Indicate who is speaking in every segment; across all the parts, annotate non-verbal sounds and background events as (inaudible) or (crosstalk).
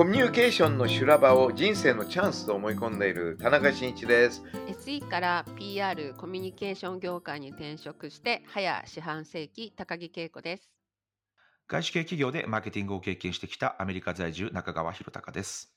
Speaker 1: コミュニケーションの修羅場を人生のチャンスと思い込んでいる田中真一です。
Speaker 2: SE から PR コミュニケーション業界に転職して早四半世紀高木恵子です。
Speaker 3: 外資系企業でマーケティングを経験してきたアメリカ在住中川博隆です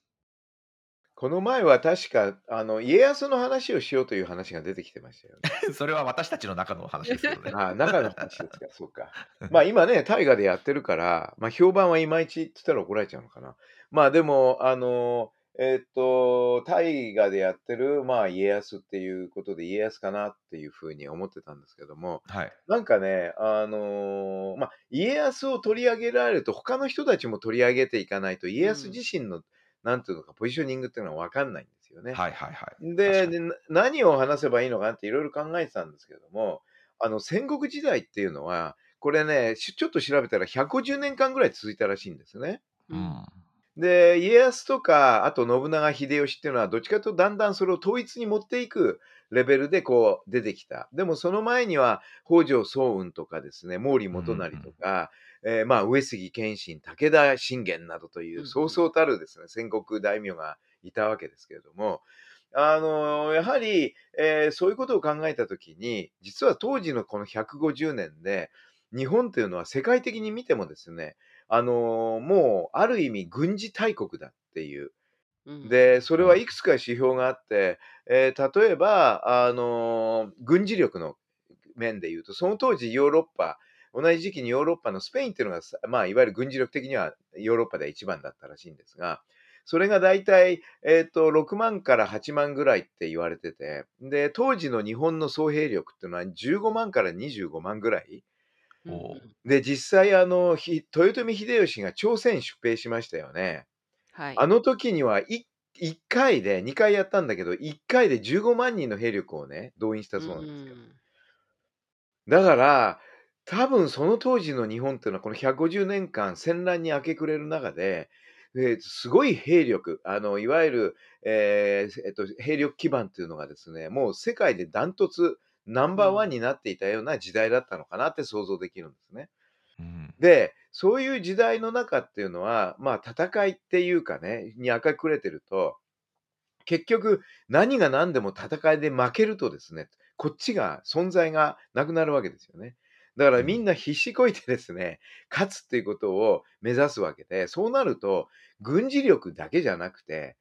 Speaker 1: この前は確かあの家康の話をしようという話が出てきてましたよね。(laughs)
Speaker 3: それは私たちの中の話ですけどね (laughs)
Speaker 1: ああ、中の話ですか、そうか。まあ今ね、大河でやってるから、まあ評判はいまいちって言ったら怒られちゃうのかな。まあでも、あの、えっと、大河でやってる、まあ家康っていうことで家康かなっていうふうに思ってたんですけども、
Speaker 3: はい。
Speaker 1: なんかね、あのーまあ、家康を取り上げられると、他の人たちも取り上げていかないと、家康自身の、なんていうのか、ポジショニングっていうのは分かんないんですよね。
Speaker 3: はいはいはい。
Speaker 1: でで、な何を話せばいいのかなっていろいろ考えてたんですけども、あの、戦国時代っていうのは、これね、しちょっと調べたら150年間ぐらい続いたらしいんですね。
Speaker 3: うん
Speaker 1: で、家康とか、あと信長秀吉っていうのは、どっちかというとだんだんそれを統一に持っていくレベルでこう出てきた。でもその前には、北条早雲とかですね、毛利元就とか、えーまあ、上杉謙信、武田信玄などという、
Speaker 2: うんうん
Speaker 1: そうそうたるですね、戦国大名がいたわけですけれども、あのやはり、えーそういうことを考えたときに、実は当時のこの150年で、日本というのは世界的に見てもですね、あのもうある意味軍事大国だっていう。
Speaker 2: うん
Speaker 1: で、それはいくつか指標があって、えー例えば、あの軍事力の面で言うと、その当時ヨーロッパ、同じ時期にヨーロッパのスペインっていうのがさ、まあ、いわゆる軍事力的にはヨーロッパでは一番だったらしいんですが、それが大体、えっ、と、6万から8万ぐらいって言われてて、で、当時の日本の総兵力っていうのは15万から25万ぐらい。で、実際、あの、ひ豊臣秀吉が朝鮮出兵しましたよね。
Speaker 2: はい。
Speaker 1: あの時には 1, 回で、2回やったんだけど、1回で15万人の兵力をね、動員したそうなんですよ。だから、多分その当時の日本っていうのは、この150年間戦乱に明け暮れる中で、ですごい兵力、あのいわゆる、えーえっと、兵力基盤っていうのがですね、もう世界でダントツナンバーワンになっていたような時代だったのかなって想像できるんですね。
Speaker 3: うん
Speaker 1: で、そういう時代の中っていうのは、まあ戦いっていうかね、に明かくれてると、結局何が何でも戦いで負けるとですね、こっちが存在がなくなるわけですよね。だからみんな必死こいてですね、勝つっていうことを目指すわけで、そうなると軍事力だけじゃなくて、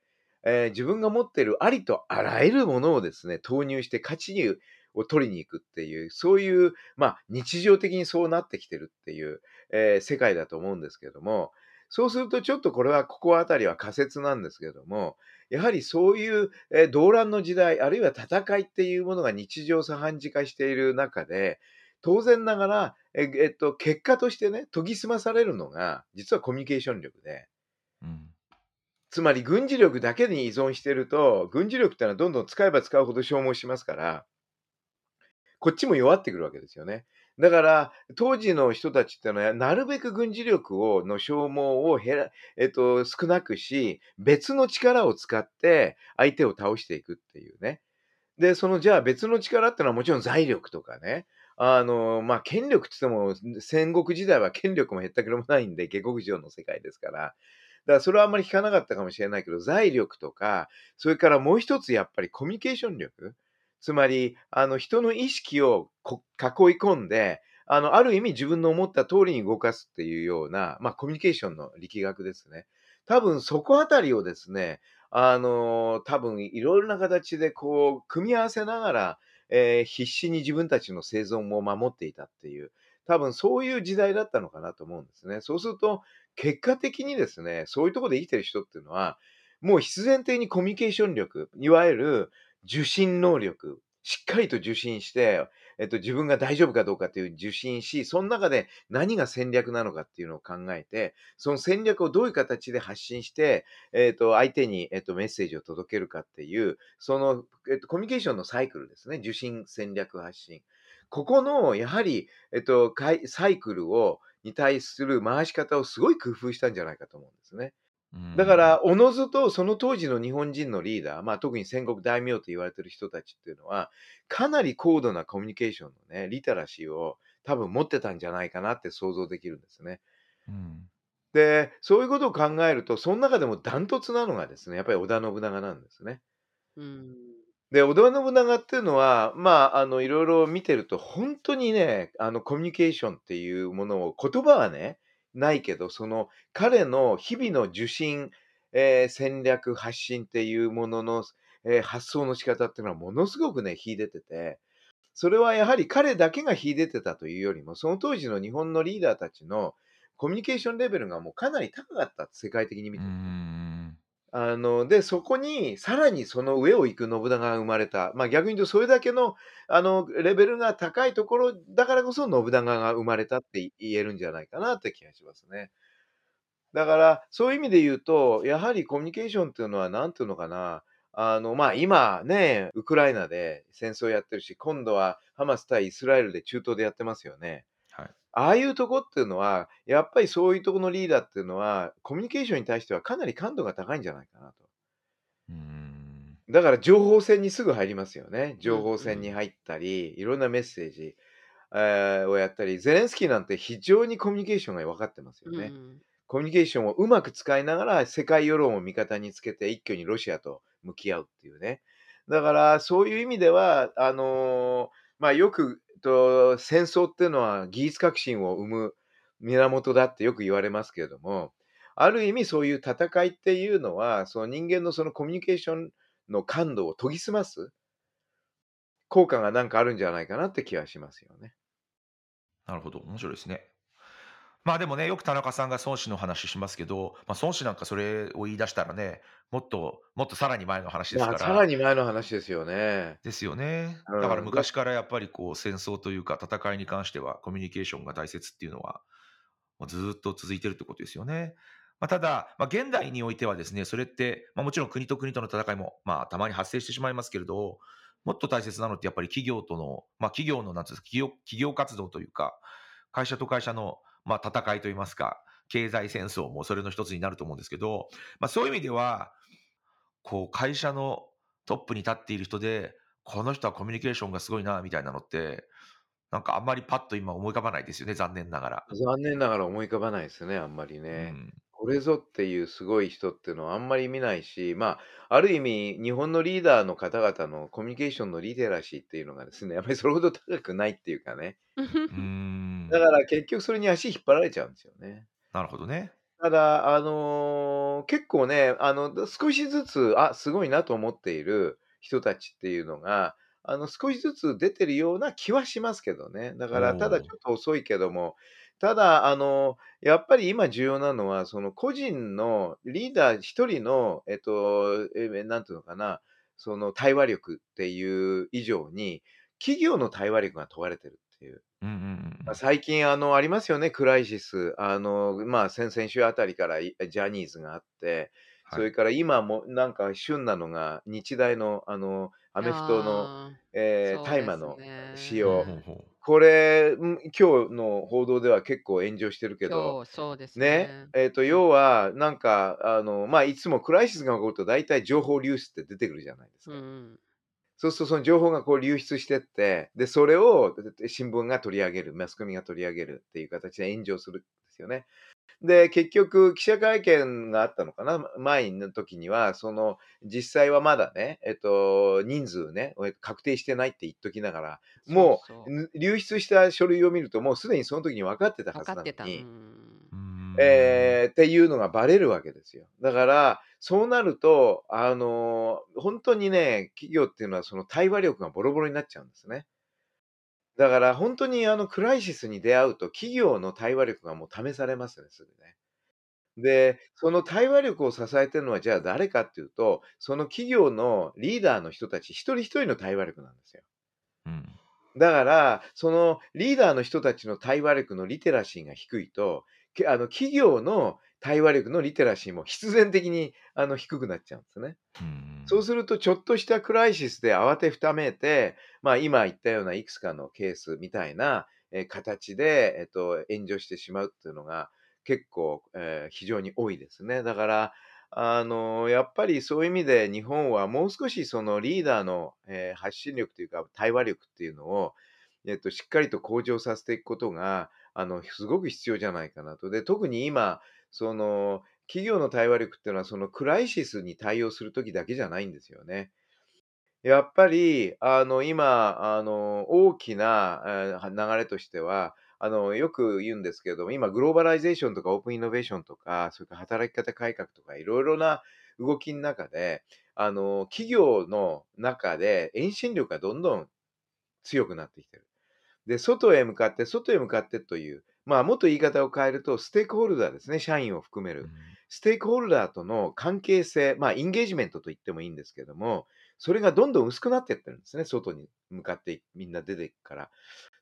Speaker 1: えー自分が持っているありとあらゆるものをですね、投入して勝ちにを取りに行くっていう、そういう、まあ日常的にそうなってきてるっていう、えー世界だと思うんですけれども、そうするとちょっとこれはここあたりは仮説なんですけれども、やはりそういう、えー動乱の時代、あるいは戦いっていうものが日常茶飯事化している中で、当然ながら、ええっと、結果としてね、研ぎ澄まされるのが、実はコミュニケーション力で、
Speaker 3: うん。
Speaker 1: つまり軍事力だけに依存してると、軍事力ってのはどんどん使えば使うほど消耗しますから、こっちも弱ってくるわけですよね。だから、当時の人たちってのは、なるべく軍事力をの消耗を減ら、えっと、少なくし、別の力を使って相手を倒していくっていうね。で、そのじゃあ別の力ってのはもちろん財力とかね。あの、まあ、権力って言っても、戦国時代は権力も減ったくれもないんで、下克上の世界ですから。だからそれはあんまり聞かなかったかもしれないけど、財力とか、それからもう一つやっぱりコミュニケーション力。つまり、あの、人の意識を囲い込んで、あの、ある意味自分の思った通りに動かすっていうような、まあ、コミュニケーションの力学ですね。多分そこあたりをですね、あの、多分いろいろな形でこう、組み合わせながら、えー必死に自分たちの生存を守っていたっていう、多分そういう時代だったのかなと思うんですね。そうすると、結果的にですね、そういうところで生きてる人っていうのは、もう必然的にコミュニケーション力、いわゆる受信能力、しっかりと受信して、えっと、自分が大丈夫かどうかっていう受信し、その中で何が戦略なのかっていうのを考えて、その戦略をどういう形で発信して、えっと、相手に、えっと、メッセージを届けるかっていう、その、えっと、コミュニケーションのサイクルですね。受信、戦略、発信。ここの、やはり、えっと、サイクルを、に対する回し方をすごい工夫したんじゃないかと思うんですね。
Speaker 3: うん
Speaker 1: だから、おのずとその当時の日本人のリーダー、まあ、特に戦国大名と言われてる人たちっていうのは、かなり高度なコミュニケーションのね、リテラシーを多分持ってたんじゃないかなって想像できるんですね。
Speaker 3: うん
Speaker 1: で、そういうことを考えると、その中でもダントツなのがですね、やっぱり織田信長なんですね。
Speaker 2: うん。
Speaker 1: で、織田信長っていうのは、まあ、あの、いろいろ見てると、本当にね、あの、コミュニケーションっていうものを、言葉はね、ないけど、その、彼の日々の受信、えー戦略、発信っていうものの、えー発想の仕方っていうのは、ものすごくね、秀でてて、それはやはり彼だけが秀でてたというよりも、その当時の日本のリーダーたちのコミュニケーションレベルがもうかなり高かった、世界的に見ても。あの、で、そこに、さらにその上を行く信長が生まれた。まあ逆に言うと、それだけの、あの、レベルが高いところだからこそ信長が生まれたって言えるんじゃないかなって気がしますね。だから、そういう意味で言うと、やはりコミュニケーションっていうのは、なんていうのかな。あの、まあ今ね、ウクライナで戦争やってるし、今度はハマス対イスラエルで中東でやってますよね。
Speaker 3: はい
Speaker 1: ああいうとこっていうのは、やっぱりそういうとこのリーダーっていうのは、コミュニケーションに対してはかなり感度が高いんじゃないかなと。
Speaker 3: うん
Speaker 1: だから情報戦にすぐ入りますよね。情報戦に入ったり、いろんなメッセージ、えーをやったり、ゼレンスキーなんて非常にコミュニケーションが分かってますよね。
Speaker 2: うん
Speaker 1: コミュニケーションをうまく使いながら世界世論を味方につけて一挙にロシアと向き合うっていうね。だからそういう意味では、あのーまあよくと戦争っていうのは技術革新を生む源だってよく言われますけれども、ある意味そういう戦いっていうのは、その人間のそのコミュニケーションの感度を研ぎ澄ます効果がなんかあるんじゃないかなって気はしますよね。
Speaker 3: なるほど、面白いですね。まあでもね、よく田中さんが孫子の話しますけど、まあ、孫子なんかそれを言い出したらね、もっと、もっとさらに前の話ですから。
Speaker 1: まあさらに前の話ですよね。
Speaker 3: ですよね。
Speaker 1: うん
Speaker 3: だから昔からやっぱりこう戦争というか戦いに関してはコミュニケーションが大切っていうのはもうずーっと続いてるってことですよね。まあ、ただ、まあ、現代においてはですね、それって、まあ、もちろん国と国との戦いも、まあ、たまに発生してしまいますけれど、もっと大切なのってやっぱり企業との、まあ、企業のなんていうんですか企業、企業活動というか、会社と会社の、まあ、戦いといいますか、経済戦争もそれの一つになると思うんですけど、まあ、そういう意味では、こう会社のトップに立っている人で、この人はコミュニケーションがすごいなみたいなのって、なんかあんまりパッと今思い浮かばないですよね、残念ながら。
Speaker 1: 残念ながら思い浮かばないですね、あんまり
Speaker 3: う
Speaker 1: ね。
Speaker 3: ん、
Speaker 1: これぞっていうすごい人っていうのはあんまり見ないし、まあ、ある意味、日本のリーダーの方々のコミュニケーションのリテラシーっていうのがですね、やっぱりそれほど高くないっていうかね。(laughs)
Speaker 3: うーん
Speaker 1: だから結局それに足引っ張られちゃうんですよね。
Speaker 3: なるほどね。
Speaker 1: ただ、あのー結構ね、あの、少しずつ、あ、すごいなと思っている人たちっていうのが、あの、少しずつ出てるような気はしますけどね。だから、ただちょっと遅いけども、ただ、あの、やっぱり今重要なのは、その個人のリーダー一人の、えっと、え、なんていうのかな、その対話力っていう以上に、企業の対話力が問われてるっていう。
Speaker 3: うんうんうん
Speaker 1: まあ、最近あのありますよね、クライシス。あの、まあ、先々週あたりからいジャニーズがあって、
Speaker 3: はい
Speaker 1: それから今もなんか旬なのが、日大のあの、アメフトの、えー大麻
Speaker 2: ね
Speaker 1: 使用。これ、ん今日の報道では結構炎上してるけど、
Speaker 2: そうです
Speaker 1: ね
Speaker 2: ね。、
Speaker 1: えっ、と、要は、なんか、あの、まあ、いつもクライシスが起こると大体情報流出って出てくるじゃないですか。
Speaker 2: うんうん
Speaker 1: そうするとその情報がこう流出してって、で、それを新聞が取り上げる、マスコミが取り上げるっていう形で炎上するんですよね。で、結局、記者会見があったのかな前の時には、その、実際はまだね、えっと、人数ね、確定してないって言っときながら、も
Speaker 2: そう
Speaker 1: 流出した書類を見ると、もうすでにその時に分かってたはずなのに、えーっていうのがバレるわけですよ。だから、そうなると、あのー本当にね、企業っていうのはその対話力がボロボロになっちゃうんですね。だから、本当にあのクライシスに出会うと、企業の対話力がもう試されますね、すぐね。で、その対話力を支えてるのは、じゃあ誰かっていうと、その企業のリーダーの人たち、一人一人の対話力なんですよ。
Speaker 3: うん
Speaker 1: だから、そのリーダーの人たちの対話力のリテラシーが低いと、けあの企業の対話力のリテラシーも必然的にあの低くなっちゃうんですね。
Speaker 3: うん
Speaker 1: そうすると、ちょっとしたクライシスで慌てふためいて、まあ、今言ったようないくつかのケースみたいな、えー形で、えっと、炎上してしまうっていうのが結構、えー非常に多いですね。だから、あのやっぱりそういう意味で日本はもう少しそのリーダーの、えー発信力というか対話力っていうのを、えっと、しっかりと向上させていくことがあのすごく必要じゃないかなと。で特に今その企業の対話力っていうのはそのクライシスに対応するときだけじゃないんですよね。やっぱりあの今あの大きな流れとしてはあのよく言うんですけれども今グローバライゼーションとかオープンイノベーションとかそれから働き方改革とかいろいろな動きの中であの企業の中で遠心力がどんどん強くなってきてる。で、外へ向かって、外へ向かってという、まあ、もっと言い方を変えると、ステークホルダーですね、社員を含める。ステークホルダーとの関係性、まあ、インゲージメントと言ってもいいんですけども、それがどんどん薄くなっていってるんですね、外に向かってみんな出ていくから。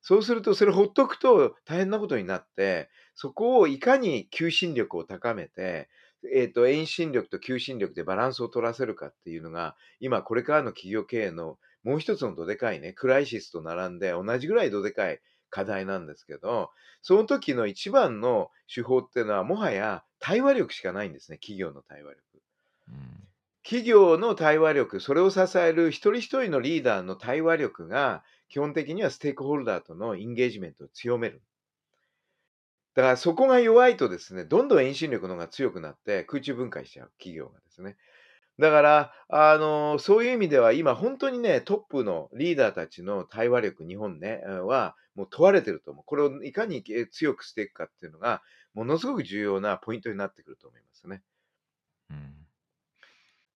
Speaker 1: そうすると、それほっとくと大変なことになって、そこをいかに求心力を高めて、えっ、と、遠心力と求心力でバランスを取らせるかっていうのが、今これからの企業経営のもう一つのどでかいね、クライシスと並んで同じぐらいどでかい課題なんですけど、その時の一番の手法っていうのは、もはや対話力しかないんですね、企業の対話力。
Speaker 3: うん
Speaker 1: 企業の対話力、それを支える一人一人のリーダーの対話力が、基本的にはステークホルダーとのインゲージメントを強める。だからそこが弱いとですね、どんどん遠心力の方が強くなって空中分解しちゃう企業がですね。だから、あのそういう意味では今本当にね、トップのリーダーたちの対話力、日本ね、うんはもう問われてると思う。これをいかにえ強くしていくかっていうのが、ものすごく重要なポイントになってくると思いますね。
Speaker 3: うん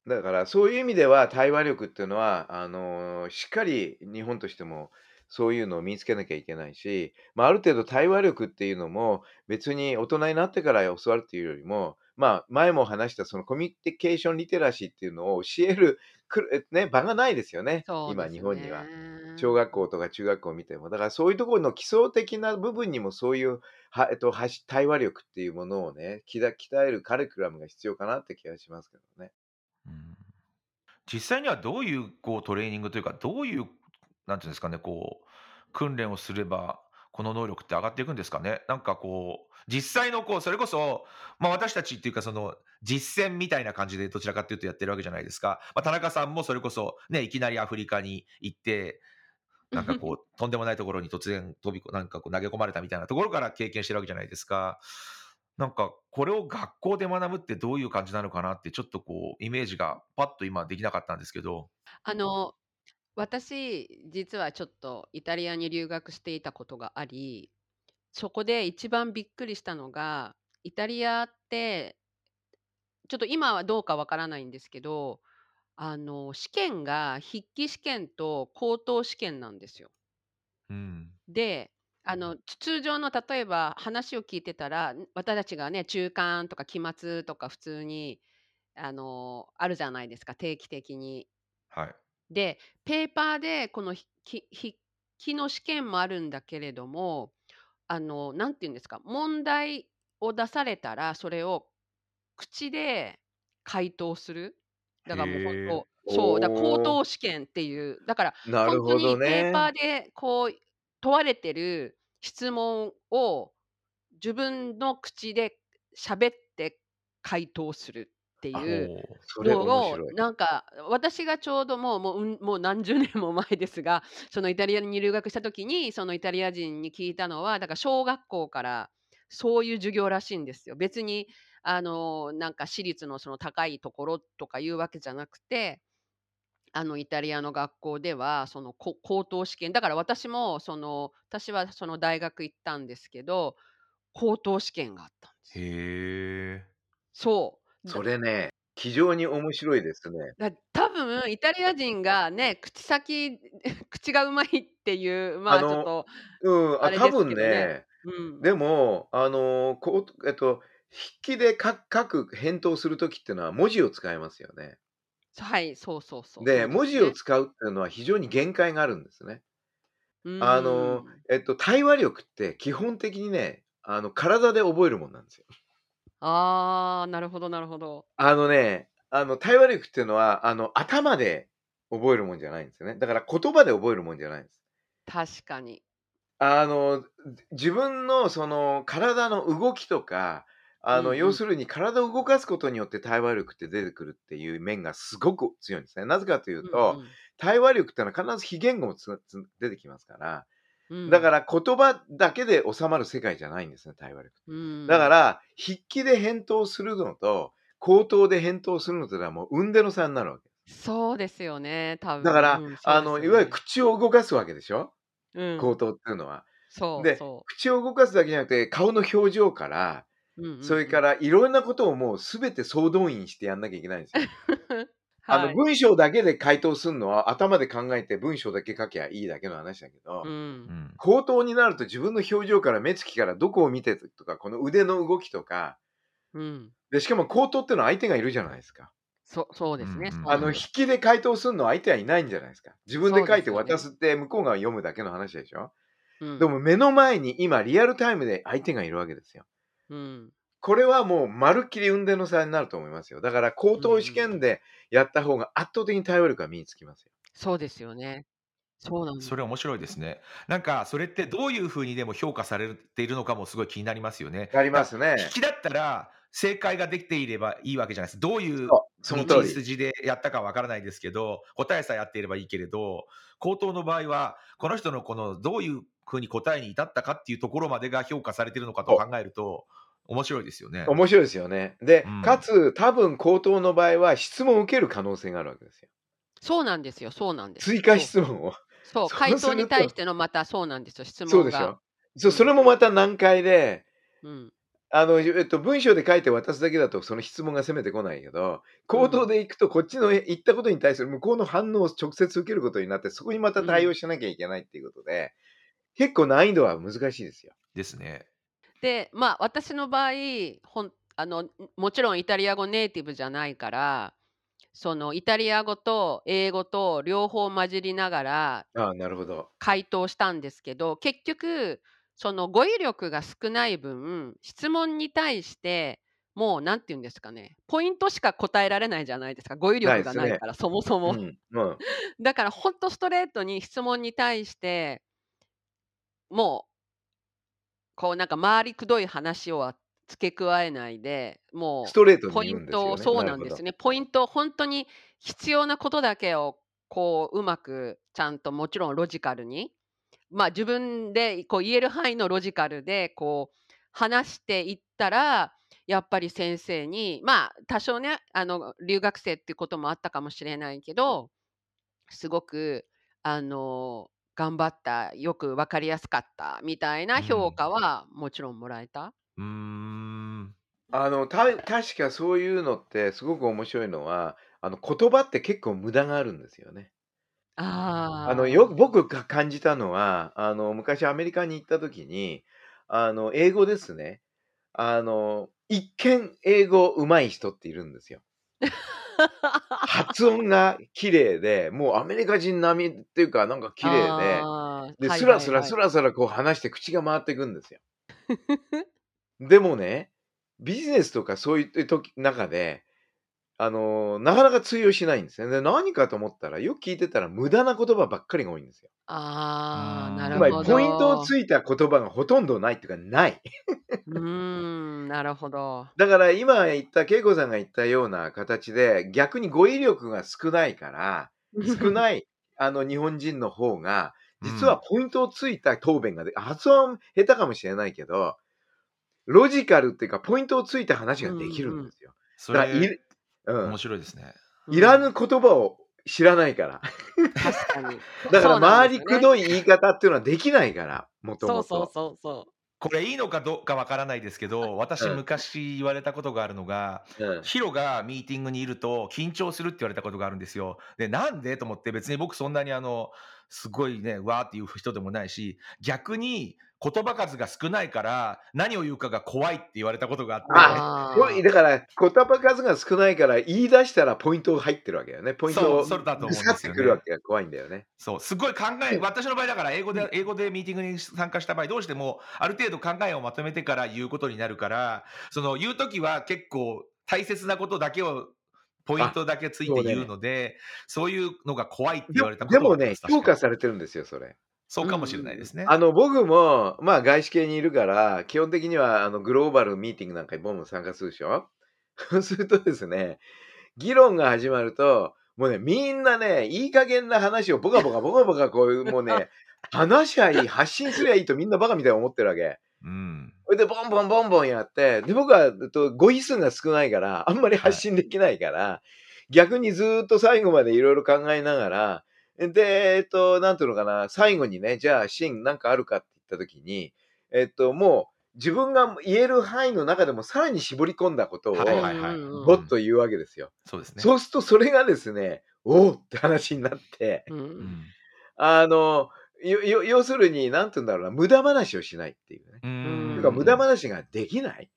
Speaker 1: だからそういう意味では対話力っていうのはあのしっかり日本としてもそういうのを身につけなきゃいけないし、まあ、ある程度対話力っていうのも別に大人になってから教わるっていうよりも、まあ、前も話したそのコミュニケーションリテラシーっていうのを教えるくる、ね、場がないですよね今
Speaker 2: そうです
Speaker 1: 日本には。
Speaker 2: ね
Speaker 1: 小学校とか中学校を見てもだからそういうところの基礎的な部分にもそういうは、えっと、はし対話力っていうものをねきだ鍛えるカリキュラムが必要かなって気がしますけどね。
Speaker 3: うん実際にはどういうこうトレーニングというか、どういう、なんていうんですかね、こう、訓練をすれば、この能力って上がっていくんですかね。なんかこう、実際のこう、それこそ、まあ私たちっていうか、その、実践みたいな感じでどちらかっていうとやってるわけじゃないですか。まあ、田中さんもそれこそ、ね、いきなりアフリカに行って、なんかこう、とんでもないところに突然飛びこ、なんかこう投げ込まれたみたいなところから経験してるわけじゃないですか。なんか、これを学校で学ぶってどういう感じなのかなって、ちょっとこう、イメージがパッと今できなかったんですけど。
Speaker 2: あの私実はちょっとイタリアに留学していたことがありそこで一番びっくりしたのがイタリアってちょっと今はどうかわからないんですけどあの試験が筆記試験と口頭試験なんですよ。
Speaker 3: うん。
Speaker 2: であのつ通常の例えば話を聞いてたらん私たちがね中間とか期末とか普通にあのあるじゃないですか定期的に。
Speaker 3: はい。
Speaker 2: でペーパーでこの筆記の試験もあるんだけれどもあのなんて言うんですか問題を出されたらそれを口で回答するだからもう本。当そうだ口頭試験っていうだから
Speaker 1: なるほど
Speaker 2: 本当にペーパー
Speaker 1: ね。
Speaker 2: でこう問われてる質問を自分の口で喋って回答するって
Speaker 3: ほ
Speaker 2: いうのを。なんか私がちょうどもうもううんもう何十年も前ですがそのイタリアに留学した時にそのイタリア人に聞いたのはだから小学校からそういう授業らしいんですよ。別にあのなんか私立のその高いところとかいうわけじゃなくてあのイタリアの学校ではそのこ口頭試験だから私もその私はその大学行ったんですけど口頭試験があったんですよ。
Speaker 3: へえ。
Speaker 2: そう。だ
Speaker 1: それね、非常に面白いですね。
Speaker 2: だ多分イタリア人がね口先 (laughs) 口がうまいっていうま
Speaker 1: あ
Speaker 2: ちょっと
Speaker 1: うん、あ、多分
Speaker 2: ね。
Speaker 1: ね、
Speaker 2: うん。
Speaker 1: でも、あの、こう、えっと、筆記で書書く、返答するときっていうのは文字を使いますよね。
Speaker 2: はい、そうそうそう、
Speaker 1: で、文字を。使うっていうのは非常に限界があるんですね。
Speaker 2: う
Speaker 1: あの。えっと、対話力って基本的にね、あの、体で覚えるもんなんですよ。
Speaker 2: ああ、なるほどなるほど。
Speaker 1: あのね、あの、対話力っていうのは、あの、頭で覚えるもんじゃないんですよね。だから言葉で覚えるもんじゃないんです。
Speaker 2: 確かに。
Speaker 1: あの、自分のその体の動きとか、あの、
Speaker 2: うんうん。
Speaker 1: 要するに体を動かすことによって対話力って出てくるっていう面がすごく強いんですね。なぜかという
Speaker 2: うん
Speaker 1: と、
Speaker 2: うん。
Speaker 1: 対話力っていうのは必ず非言語もつつ出てきますから、
Speaker 2: うん。
Speaker 1: だから言葉だけで収まる世界じゃないんですね、対話力。
Speaker 2: う
Speaker 1: だか
Speaker 2: ん。
Speaker 1: ら、筆記で返答するのと、口頭で返答するのとではもう雲泥の差になるわけ。
Speaker 2: そうですよね、多分。
Speaker 1: だから、
Speaker 2: うん、そう
Speaker 1: あの、いわゆる。口を動かすわけでしょ？
Speaker 2: うん。
Speaker 1: 口頭っていうのは。で、
Speaker 2: そうそ
Speaker 1: 口を動かすだけじゃなくて、顔の表情から、それ
Speaker 2: うん。
Speaker 1: からいろんなことをもうすべて総動員してやんなきゃいけないんですよ。(laughs) あの、
Speaker 2: はい。
Speaker 1: 文章だけで回答するのは頭で考えて文章だけ書きゃいいだけの話だけど、
Speaker 2: う。
Speaker 3: うんん。
Speaker 1: 口頭になると自分の表情から目つきからどこを見てとか、この腕の動きとか、
Speaker 2: うん。
Speaker 1: で、しかも口頭っていうのは相手がいるじゃないですか。
Speaker 2: そそうですね、
Speaker 3: うんうん
Speaker 1: あの、
Speaker 2: そうなんで
Speaker 1: きで回答するのは相手はいないんじゃないですか。自分で
Speaker 2: そう
Speaker 1: 書いて
Speaker 2: ですよね。
Speaker 1: 渡すって向こうが読むだけの話でしょ。
Speaker 2: うん。
Speaker 1: でも目の前に今リアルタイムで相手がいるわけですよ。
Speaker 2: うん。
Speaker 1: これはもうまるっきり運転の差になると思いますよ。だから口
Speaker 2: うんう
Speaker 1: 頭試
Speaker 2: ん。
Speaker 1: 験でやった方が圧倒的に対応力が身につきますよ。
Speaker 2: そうですよね。そうなんです。
Speaker 3: それ面白いですね。なんか、それってどういうふうにでも評価されているのかもすごい気になりますよね。
Speaker 1: なりま
Speaker 3: だ
Speaker 1: すね。
Speaker 3: 引きだったら、正解ができていればいいわけじゃないです。どういう
Speaker 1: その。
Speaker 3: 筋でやったかわからないですけど、答えさえあっていればいいけれど、口頭の場合は、この人のこのどういうふうに答えに至ったかっていうところまでが評価されているのかと
Speaker 1: そ
Speaker 3: 考えると、面白いですよね。
Speaker 1: う。面白いですよね。で
Speaker 3: う、
Speaker 1: か
Speaker 3: ん。
Speaker 1: つ多分口頭の場合は質問を受ける可能性があるわけですよ。
Speaker 2: そうなんですよ、そうなんです。
Speaker 1: 追加質問を。
Speaker 2: そう、
Speaker 1: そ
Speaker 2: 回答に対してのまたそうなんですよ、質問が。
Speaker 1: そうでしょ。そう、そ
Speaker 2: うん。
Speaker 1: れもまた難解で、
Speaker 2: うん。
Speaker 1: あの、えっと、文章で書いて渡すだけだとその質問が攻めてこないけど、
Speaker 2: う
Speaker 1: 口頭
Speaker 2: ん。
Speaker 1: で行くとこっちの言ったことに対する向こうの反応を直接受けることになって、そこにまた
Speaker 2: うん。
Speaker 1: 対応しなきゃいけないっていうことで、結構難易度は難しいですよ。
Speaker 3: ですね。
Speaker 2: で、まあ、私の場合、ほんあの、んもちろんイタリア語ネイティブじゃないから、そのイタリア語と英語と両方混じりながら
Speaker 1: ああ、なるほど。
Speaker 2: 回答したんですけど、結局、その語彙力が少ない分、質問に対して、もうなんて言うんですかね、ポイントしか答えられないじゃないですか。語彙力。がないから、そもそうも。
Speaker 1: ん。うん。(laughs)
Speaker 2: だからほんとストレートに質問に対してもう、こうなんか回りくどい話をは付け加えないで、
Speaker 1: ス
Speaker 2: も
Speaker 1: トレート
Speaker 2: うポイン
Speaker 1: に言うんですよね。
Speaker 2: トそう
Speaker 1: なるほど。
Speaker 2: なんですね。ポイント、ほんとに必要なことだけをこう、うまくちゃんともちろんロジカルに、ま、自分でこう言える範囲のロジカルでこう話していったら、やっぱり先生に、まあ、多少ね、あの、留学生っていうこともあったかもしれないけど、すごくあの、頑張った、よく分かりやすかったみたいうなん評価はもちろんもらえた。
Speaker 3: うーん。
Speaker 1: あの、た確かそういうのってすごく面白いのは、あの、言葉って結構無駄があるんですよね。あの、よく
Speaker 2: ああ。
Speaker 1: 僕が感じたのは、あの、昔アメリカに行った時に、あの、英語ですね。あの、一見英語上手い人っているんですよ。発音が綺麗で、もうアメリカ人並みっていうか、なんか綺麗で、で、
Speaker 2: はい
Speaker 1: スラ。スラスラスラこう話して口が回っていくんですよ。(laughs) でもね、ビジネスとかそういう時中で、あの、なかなか通用しないんですね。で、何かと思ったら、よく聞いてたら無駄な言葉ばっかりが多いんですよ。
Speaker 2: ああ、な
Speaker 3: うーん。
Speaker 2: るほ
Speaker 1: つまりポイントを
Speaker 2: ど。
Speaker 1: ついた言葉がほとんどないっていうか、ない。
Speaker 2: うーん、なるほど。
Speaker 1: だから今言った恵子さんが言ったような形で、逆に語彙力が少ないから、少ないあの日本人の方が、
Speaker 3: う
Speaker 1: 実は
Speaker 3: ん。
Speaker 1: ポイントをついた答弁がで発音下手かもしれないけど、ロジカルっていうか、ポイントをついた話
Speaker 2: うん
Speaker 1: ができる
Speaker 2: うんん。
Speaker 1: ですよ。
Speaker 3: そ
Speaker 1: だから、うん。
Speaker 3: 面白いですね。
Speaker 2: う
Speaker 1: いらぬ
Speaker 2: ん。
Speaker 1: 言葉を知らないから。
Speaker 2: 確かに。(laughs)
Speaker 1: だから
Speaker 2: そうなん
Speaker 1: 回り。くどい言い方っていうのはできないから、もとも
Speaker 2: そうそう
Speaker 1: と。
Speaker 2: そうそう。
Speaker 3: これいいのかどうかわからないですけど、私
Speaker 1: うん。
Speaker 3: 昔言われたことがあるのが、
Speaker 1: うん。
Speaker 3: ヒロがミーティングにいると緊張するって言われたことがあるんですよ。で、なんで？と思って別に僕そんなにあの、すごいね、わーっていう人でもないし、逆に言葉数が少ないから、何を言うかが怖いって言われたことがあって、
Speaker 1: だから、言葉数が少ないから、言い出したらポイントが入ってるわけよね。ポイントを
Speaker 3: そうそれだと思うんですよね
Speaker 1: 去ってくるわけが怖いんだよね。
Speaker 3: そう、すごい考え、私の場合だから英語で、英語でミーティングに参加した場合、どうしてもある程度考えをまとめてから言うことになるから、その言うときは結構大切なことだけを、ポイントだけついて言うので、そういうのが怖いって
Speaker 1: で
Speaker 3: 言われたこと
Speaker 1: でもね、評価されてるんですよ、それ。
Speaker 3: そうかもしれないですね。
Speaker 1: あの、僕も、まあ、外資系にいるから、基本的には、あの、グローバルミーティングなんかにボンボン参加するでしょ？そ (laughs) うするとですね、議論が始まると、もうね、みんなね、いい加減な話をボカボカボカボカこういう、もうね、(laughs) 話しゃいい、発信すりゃいいとみんなバカみたいに思ってるわけ。
Speaker 3: うん。
Speaker 1: それで、ボンボンボンボンやって、で、僕は、えっと語彙数が少ないから、あんまり発信できないから、逆にずーっと最後までいろいろ考えながら、で、えっと、なんていうのかな、最後にね、じゃあ、シーンなんかあるかって言った時に、えっと、もう、自分が言える範囲の中でもさらに絞り込んだことを、
Speaker 3: はいはい
Speaker 1: ぼっと言うわけですよ。
Speaker 3: そうですね。
Speaker 1: そうすると、それがですね、おおって話になって、
Speaker 2: うん
Speaker 3: うん
Speaker 1: あの、よよ要するに、なんていうんだろうな、無駄話をしないっていうね。
Speaker 3: う
Speaker 1: か、無駄話ができない？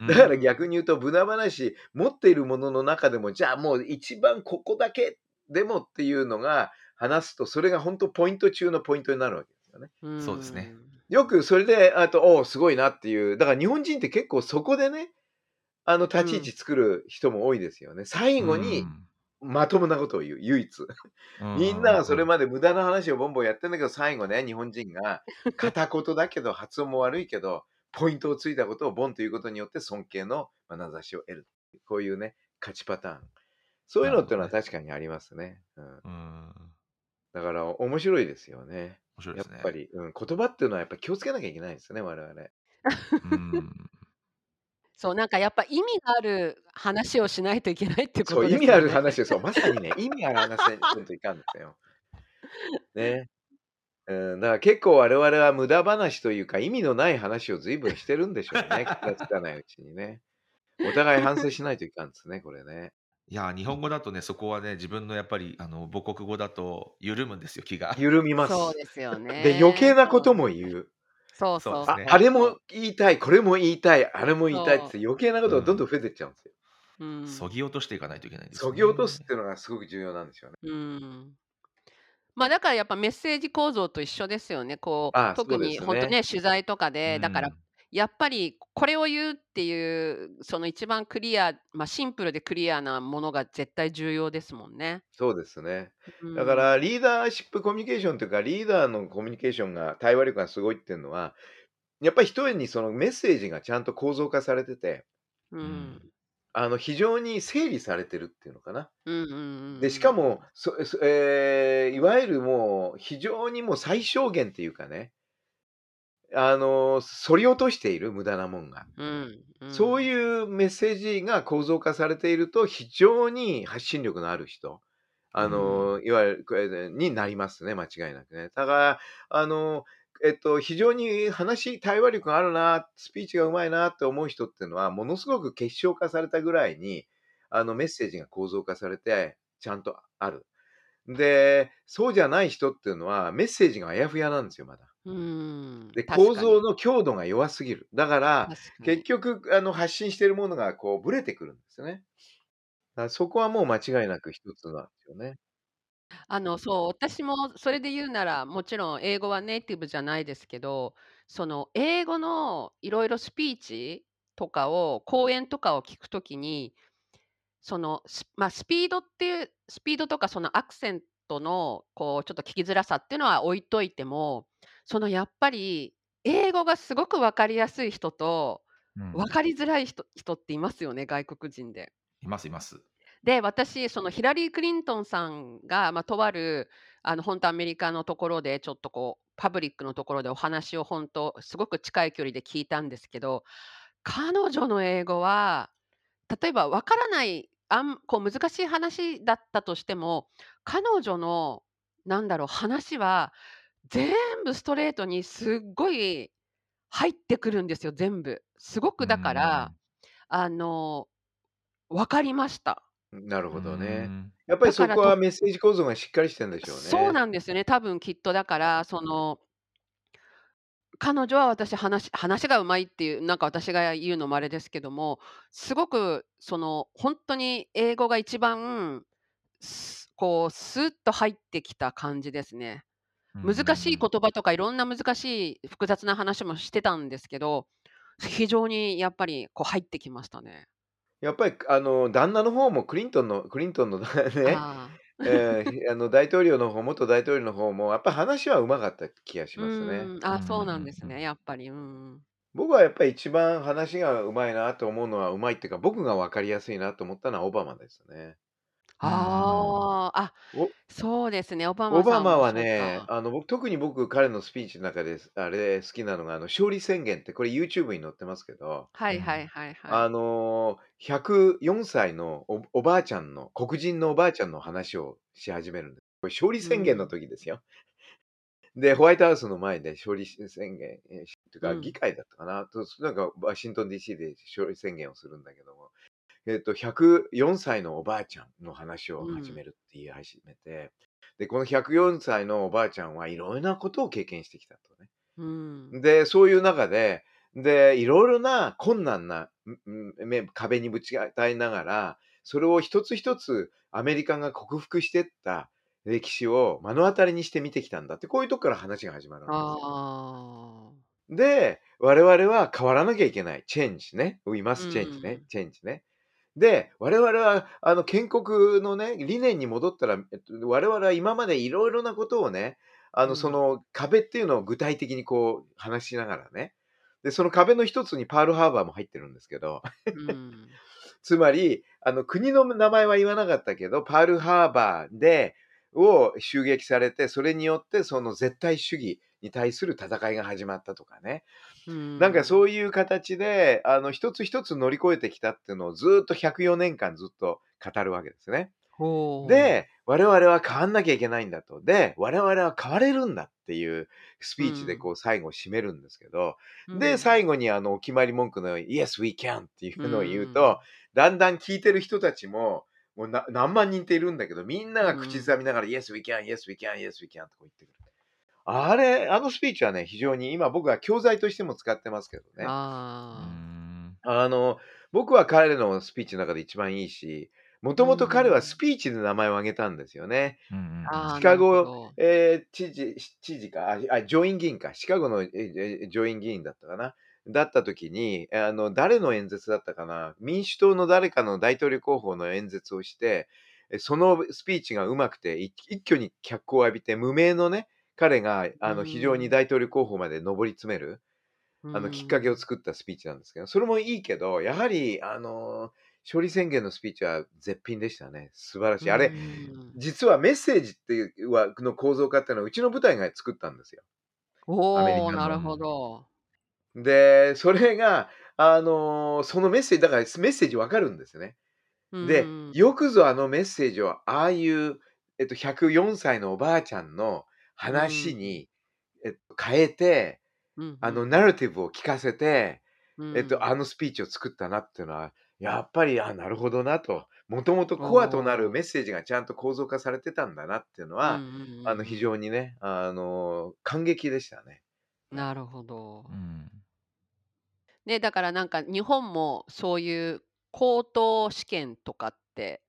Speaker 1: (laughs) だから逆に言うと、無駄話、持っているものの中でも、じゃあもう一番ここだけでもっていうのが話すと、それが本当ポイント中のポイントになるわけですよね。
Speaker 2: うん
Speaker 3: そうですね。
Speaker 1: よくそれで、あと、おお、すごいなっていう。だから日本人って結構そこでね、あの、立ち位置作る人も多いですよね。最後にまともなことを言う、唯一。みんながそれ
Speaker 3: ま
Speaker 1: まで無駄な話をボンボンやってんだけど、最後ね、日本人が片言だけど、発音も悪いけど、ポイントをついたことをボンということによって尊敬の眼差しを得る。こういうね、勝ちパターン。そういうのってのは
Speaker 3: なる
Speaker 1: 確かにありますね。うん、
Speaker 3: うん。面
Speaker 1: だから面白いですよね。
Speaker 3: 白いですね。
Speaker 1: やっぱり、うん、言葉っていうのはやっぱ気をつけなきゃいけないですね、我々。
Speaker 3: うん。(laughs)
Speaker 2: そうなんかやっぱ意味がある話をしないといけないっていうこ
Speaker 1: そう、
Speaker 2: とですよね。
Speaker 1: 意味ある話ですよ。まさにね、意味ある話せんといかんですよ。(laughs) ね。うん、だから結構我々は無駄話というか意味のない話を随分してるんでしょうね。(laughs) 気がつかないうちにね。お互い反省しないといかんですね、(laughs) これね。
Speaker 3: いや、日本語だとね、そこはね、自分のやっぱりあの母国語だと緩むんですよ、気が。
Speaker 1: 緩みます。
Speaker 2: そうですよね。
Speaker 1: で、余計なことも言う。
Speaker 2: そうそう
Speaker 1: あ
Speaker 3: そうですね
Speaker 1: あれも言いたい、これも言いたい、あれも言いたいって余計なことがどんどん増えていっちゃうんですよ。
Speaker 2: うん
Speaker 3: そぎ落としていかないといけないんですよ、
Speaker 1: そぎ落とすっていうのがすごく重要なんですよね。
Speaker 2: うんまあだからやっぱメッセージ構造と一緒ですよね。こう
Speaker 1: ああ
Speaker 2: 特
Speaker 1: そうですね
Speaker 2: に本当ね取材とかで、だから
Speaker 3: うん
Speaker 2: やっぱりこれを言うっていうその一番クリア、まあ、シンプルでクリアなものが絶対重要ですもんね。
Speaker 1: そうですね。
Speaker 2: うん
Speaker 1: だからリーダーシップコミュニケーションというかリーダーのコミュニケーションが対話力がすごいっていうのはやっぱり一重にそのメッセージがちゃんと構造化されてて
Speaker 2: うん
Speaker 1: あの非常に整理されてるっていうのかな。
Speaker 2: うんうんうん
Speaker 1: でしかもそ、そえーいわゆるもう非常にもう最小限っていうかねあの反り落としている無駄なもんが。
Speaker 2: うんうん、
Speaker 1: そういうメッセージが構造化されていると非常に発信力のある人、あの、いわゆるこれになりますね、間違いなくね。だから、あの、えっと、非常に話、対話力があるな、スピーチがうまいなって思う人っていうのは、ものすごく結晶化されたぐらいに、あの、メッセージが構造化されて、ちゃんとある。で、そうじゃない人っていうのは、メッセージがあやふやなんですよ、まだ。
Speaker 2: うん
Speaker 1: で、構造の強度が弱すぎる。だから、結局あの発信しているものがこうブレてくるんですよね。だからそこはもう間違いなく一つなんですよね。
Speaker 2: あのそう私もそれで言うならもちろん英語はネイティブじゃないですけどその英語のいろいろスピーチとかを講演とかを聞くときにそのス,、まあ、スピードっていうスピードとかそのアクセントのこうちょっと聞きづらさっていうのは置いといてもそのやっぱり英語がすごく分かりやすい人と
Speaker 3: うん
Speaker 2: 分かりづらい人人っていますよね外国人で。
Speaker 3: いますいます。
Speaker 2: で私そのヒラリー・クリントンさんが、まあ、とあるあの本当アメリカのところでちょっとこうパブリックのところでお話を本当すごく近い距離で聞いたんですけど彼女の英語は例えばわからないあんこう難しい話だったとしても彼女のなんだろう話は全部ストレートにすっごい入ってくるんですよ全部。すごくだから、あの分かりました。
Speaker 1: なる
Speaker 3: うー
Speaker 1: ほどね。
Speaker 3: ん。
Speaker 1: やっぱり
Speaker 2: だからと
Speaker 1: そこはメッセージ構造がしっかりしてんでしょう
Speaker 2: そう
Speaker 1: ね。
Speaker 2: なんですよね。多分きっとだから、その彼女は私話話が上手いっていう、なんか私が言うのもあれですけども、すごくそのほんとに英語が一番、すこうスッと入ってきた感じですね。難しい
Speaker 3: うん。
Speaker 2: 言葉とかいろんな難しい複雑な話もしてたんですけど、非常にやっぱりこう入ってきましたね。
Speaker 1: やっぱりあの旦那の方もクリントンのクリントンのね、
Speaker 2: ああ。(laughs)
Speaker 1: ええ、あの大統領の方元大統領の方もやっぱ話は上手かった気がし
Speaker 2: う
Speaker 1: ますね。
Speaker 2: ーん、
Speaker 3: うん
Speaker 2: あ、そうなん
Speaker 3: うんうん。
Speaker 2: ですね、やっぱり。うんうん。
Speaker 1: 僕はやっぱり一番話が上手いなと思うのは上手いっていうか、僕が分かりやすいなと思ったのはオバマですね。
Speaker 2: ああ、あ、
Speaker 1: お
Speaker 2: そうですね、オバ
Speaker 1: オバマはね、
Speaker 2: か。
Speaker 1: あの僕特に僕彼のスピーチの中で、あれ好きなのがあの勝利宣言ってこれ YouTube に載ってますけど、
Speaker 2: はいはい
Speaker 3: うん。
Speaker 2: はいは
Speaker 1: あ
Speaker 2: い。
Speaker 1: の104歳のおおばあちゃんの黒人のおばあちゃんの話をし始めるんです。これ勝利
Speaker 2: う
Speaker 1: 宣言の
Speaker 2: ん。
Speaker 1: 時ですよ。(laughs) で、ホワイトハウスの前で勝利宣言、え、というか議
Speaker 2: うん。
Speaker 1: 会だったかな、となんかワシントン DC で勝利宣言をするんだけども、えっと104歳のおばあちゃんの話を
Speaker 2: うん。
Speaker 1: 始めるって言い始めて、で、この104歳のおばあちゃんはいろんなことを経験してきたとね。
Speaker 2: うん。
Speaker 1: で、そういう中で、で、いろいろな困難な、壁にぶち当たりながら、それを一つ一つアメリカが克服してった歴史を目の当たりにして見てきたんだって、こういうとこから話が始まるわけですよ。で、我々は変わらなきゃいけない。チェンジね。We
Speaker 2: う
Speaker 1: must change ね。
Speaker 2: ん。
Speaker 1: チェンジね。で、我々はあの建国のね、理念に戻ったら、えっと、我々は今までいろいろなことをね、あの、そ
Speaker 2: うん。
Speaker 1: の壁っていうのを具体的にこう話しながらね。で、その壁の一つにパールハーバーも入ってるんですけど、
Speaker 2: うん。(laughs)
Speaker 1: つまり、あの、国の名前は言わなかったけど、パールハーバーで、を襲撃されて、それによってその絶対主義に対する戦いが始まったとかね。
Speaker 2: う
Speaker 1: なんか
Speaker 2: ん。
Speaker 1: そういう形で、あの、一つ一つ乗り越えてきたっていうのをずっと104年間ずっと語るわけですね。で、我々は変わんなきゃいけないんだと。で、我々は変われるんだっていうス
Speaker 2: う
Speaker 1: ピーチで
Speaker 2: ん。
Speaker 1: こう最後締めるんですけど、で、
Speaker 2: うん。
Speaker 1: 最後にあのお決まり文句の Yes, we can っていう
Speaker 2: う
Speaker 1: のを言う
Speaker 2: ん。
Speaker 1: と、だんだん聞いてる人たちも、もうな何万人っているんだけど、みんな
Speaker 2: う
Speaker 1: が口ず
Speaker 2: ん。
Speaker 1: さみながら Yes, we can, Yes, we can, Yes, we can とこう言ってくる。あれ、あのスピーチはね、非常に今僕は教材としても使ってますけどね。
Speaker 3: うー
Speaker 2: あ
Speaker 1: の、僕は彼のスピーチの中で一番いいし、も
Speaker 2: う
Speaker 1: ともと彼はス
Speaker 2: ん。
Speaker 1: ピーチで名前を挙げたんですよね。シカゴ、
Speaker 2: ど。
Speaker 1: えー知事、知事か、あ、あ上院議員か、シカゴの、ええ上院議員だったかな。だった時に、あの、誰の演説だったかな。民主党の誰かの大統領候補の演説をして、えそのスピーチがうまくて、い一挙に脚光を浴びて、無名のね、彼が
Speaker 2: う
Speaker 1: あの非常に
Speaker 2: ん。
Speaker 1: 大統領候補まで上り詰める、
Speaker 2: う
Speaker 1: あのきっかけを
Speaker 2: ん。
Speaker 1: 作ったスピーチなんですけど、それもいいけど、やはり、あの、勝利宣言のスピーチは絶品でしたね。素晴らし
Speaker 2: う
Speaker 1: い。あれ、
Speaker 2: ん。
Speaker 1: 実はメッセージっていうはの構造化っていうのはうちの部隊が作ったんですよ。
Speaker 2: おお。なるほど。
Speaker 1: で、それが、あの、そのメッセージ、だからメッセージわかるんですよね。
Speaker 2: う
Speaker 1: で、
Speaker 2: ん。
Speaker 1: よくぞあのメッセージを、ああいう、えっと、104歳のおばあちゃんの
Speaker 2: う
Speaker 1: 話
Speaker 2: ん。
Speaker 1: に、えっと、変えて、
Speaker 2: うん
Speaker 1: あの、
Speaker 2: うん。
Speaker 1: ナラティブを聞かせて、
Speaker 2: う
Speaker 1: えっと、
Speaker 2: ん。
Speaker 1: あのスピーチを作ったなっていうのは、やっぱり、あ、なるほどなと。もともとコアとなる。メッセージがちゃんと構造化されてたんだなっていうの
Speaker 2: うん
Speaker 1: は、
Speaker 2: うん
Speaker 1: あの、非。常にね、あの、感激でしたね。
Speaker 2: なるほど。
Speaker 3: うん。
Speaker 2: ね、だからなんか日本もそういう高等試験とかって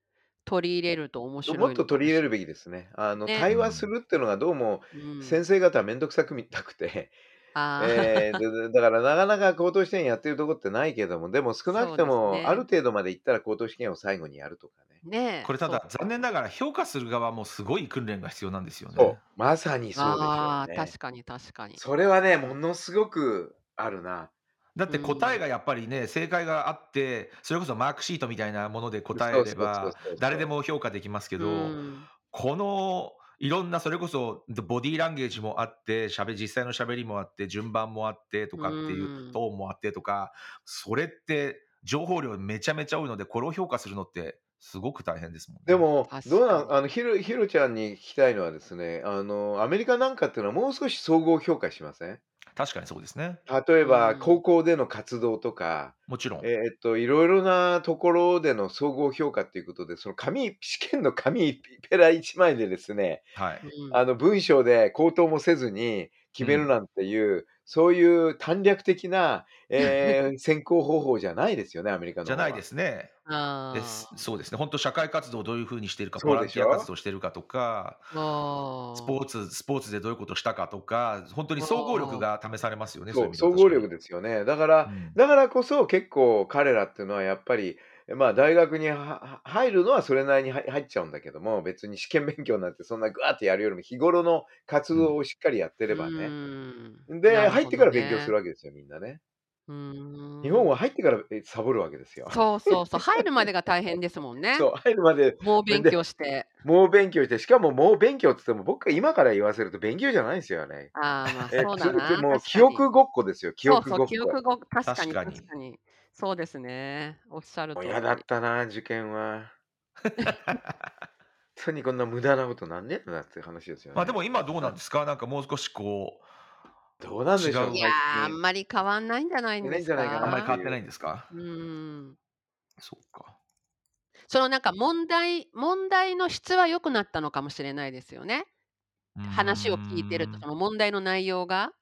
Speaker 2: 取り入れると面
Speaker 1: も
Speaker 2: 白
Speaker 1: っ
Speaker 2: いのかもし
Speaker 1: と取り入れるべきですね。あの、
Speaker 2: ね。
Speaker 1: 対話す
Speaker 3: うん。
Speaker 1: るっていうのがどうも
Speaker 2: うん。
Speaker 1: 先生方はめんどくさく見たくて、
Speaker 2: あ
Speaker 1: えー、
Speaker 2: あ。
Speaker 1: ででだからなかなか高等試験やってるとこってないけども、でも少なく
Speaker 2: そうです
Speaker 1: ても、ある
Speaker 2: ね。
Speaker 1: 程度まで行ったら高等試験を最後にやるとかね。
Speaker 2: ねえ、
Speaker 3: これただ、
Speaker 2: そう。
Speaker 3: 残念ながら評価する側もすごい訓練が必要なんですよ
Speaker 1: そう、
Speaker 3: ね。
Speaker 1: まさにそうでしょう
Speaker 2: ああ、
Speaker 1: ね。
Speaker 2: 確かに確かに。
Speaker 1: それはね、ものすごくあるな。
Speaker 2: う
Speaker 3: だって答え
Speaker 2: ん。
Speaker 3: がやっぱりね、正解があって、それこそマークシートみたいなもので答えれば、誰で。も評価できますけ
Speaker 2: う
Speaker 3: ど、
Speaker 2: ん。
Speaker 3: このいろんなそれこそボディーランゲージもあって、しゃべ実際の喋りもあって、順番もあってと
Speaker 2: う
Speaker 3: かっていうんトーンもあってとか、それって情報量めちゃめちゃ多いので、これを評価するのってすごく大変ですもんね。
Speaker 1: でも、どう。なんあの、ひろひろちゃんに聞きたいのはですね、あの、アメリカなんかっていうのはもう少し総合評価しません？
Speaker 3: 確かにそうですね。
Speaker 1: 例えば、
Speaker 2: うん
Speaker 1: 高校での活動とか、
Speaker 3: もちろん。
Speaker 1: えーっと、いろいろなところでの総合評価っていうことで、その紙、試験の紙ペラ1枚でですね、
Speaker 3: はい。
Speaker 2: うん
Speaker 1: あの文章で口頭もせずに決めるなんていう、そういう短絡的な、(laughs) えー選考方法じゃないですよね、アメリカの。
Speaker 3: じゃないですね。
Speaker 2: あ
Speaker 3: です
Speaker 2: ー
Speaker 3: そうですね。本当社会活動をどういうふうにしてるか、ボランティア活動してるかとか、スポーツ、スポーツでどういうことしたかとか、本当に総合力が試されますよね。
Speaker 1: そう、
Speaker 3: い
Speaker 1: 総合力ですよね。だから、
Speaker 3: うん
Speaker 1: だからこそ結構彼らっていうのはやっぱり、まあ大学に入るのはそれなりに入入っちゃうんだけども、別に試験勉強なんてそんなグワーってやるよりも日頃の活動をしっかりやってれば
Speaker 2: う
Speaker 1: ね。
Speaker 2: ん。
Speaker 1: で、
Speaker 2: ね。
Speaker 1: 入ってから勉強するわけですよ、みんなね。
Speaker 2: うーん。
Speaker 1: 日本は入ってからえサボるわけですよ。
Speaker 2: そうそうそう。(laughs) 入るまでが大変ですもんね。
Speaker 1: そう、入るまで。
Speaker 2: もう勉強して。
Speaker 1: もう勉強して、しかももう勉強って言っても僕が今から言わせると勉強じゃないんですよね。
Speaker 2: ああまあ
Speaker 1: え
Speaker 2: そうだな。
Speaker 1: きもう
Speaker 2: 確かに。
Speaker 1: 記憶ごっこですよ、記憶ごっ
Speaker 2: そうそう記憶
Speaker 1: こ。
Speaker 2: ご確かに
Speaker 3: 確かに。
Speaker 2: 確かにそうですね。おっしゃる通り
Speaker 1: 嫌だったな、受験は。(laughs) 本当にこんな無駄なことなんねえんだって話ですよね。
Speaker 3: まあでも今どうなんですか？なんかもう少しこう、
Speaker 1: どうなんでしょう
Speaker 3: 違う
Speaker 2: いやーあんまり変わんないんじゃないんですか
Speaker 1: ないんじゃない
Speaker 3: あんまり変わってないんですか？
Speaker 2: うん。
Speaker 3: そうか。
Speaker 2: そのなんか問題問題の質は良くなったのかもしれないですよね。話を聞いてるとその問題の内容が。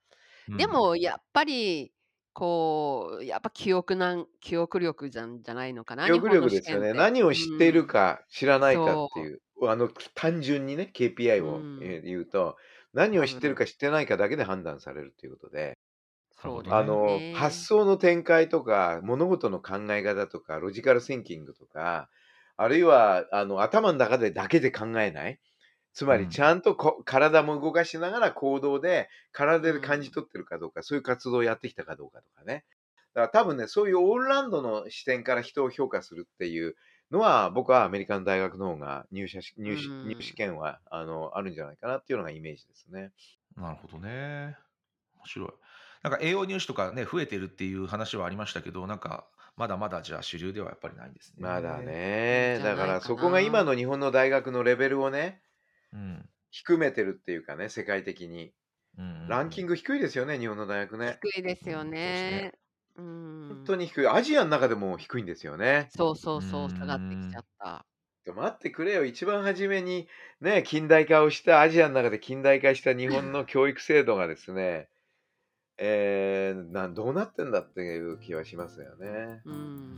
Speaker 3: うん。
Speaker 2: で、もやっぱりこうやっぱ記憶なん記憶力じゃんじゃないのかな
Speaker 1: 記憶力ですよね。何を知っているか知らないかっていう、あの単純にね、KPI を
Speaker 2: うん。
Speaker 1: えー言うと、何を知ってるか知ってないかだけで判断されるということで、
Speaker 2: そう
Speaker 1: あの
Speaker 2: ね。
Speaker 1: 発想の展開とか、物事の考え方とか、ロジカルシンキングとか、あるいはあの頭の中でだけで考えない。つま
Speaker 3: うん
Speaker 1: りちゃんとこ、体も動かしながら行動で体で感じ取ってるかどうか、そういう活動をやってきたかどうかとかね。だから多分ね、そういうオールラウンドの視点から人を評価するっていうのは、僕はアメリカの大学の方が入社し入試
Speaker 2: うん
Speaker 1: 入試験はあのあるんじゃないかなっていうのがイメージですね。
Speaker 3: なるほどね。面白い。なんか栄養入試とかね、増えてるっていう話はありましたけど、なんかまだまだじゃあ主流ではやっぱりないんですね。
Speaker 1: まだ。ね。だからそこが今の日本の大学のレベルをね、
Speaker 3: うん。
Speaker 1: 低めてるっていうかね、世界的に。ランキン
Speaker 3: グ。
Speaker 1: グ低いですよね、日本の大学ね。
Speaker 2: 低いですよね。うん
Speaker 1: 本当に低い。アジアの中でも低いんですよね。
Speaker 2: そうそうそう下がってきちゃった。
Speaker 1: 待ってくれよ。一番初めにね、近代化をした、アジアの中で近代化した日本の教育制度がですね、えー、などうなってんだっていう気はしますよね。
Speaker 2: うん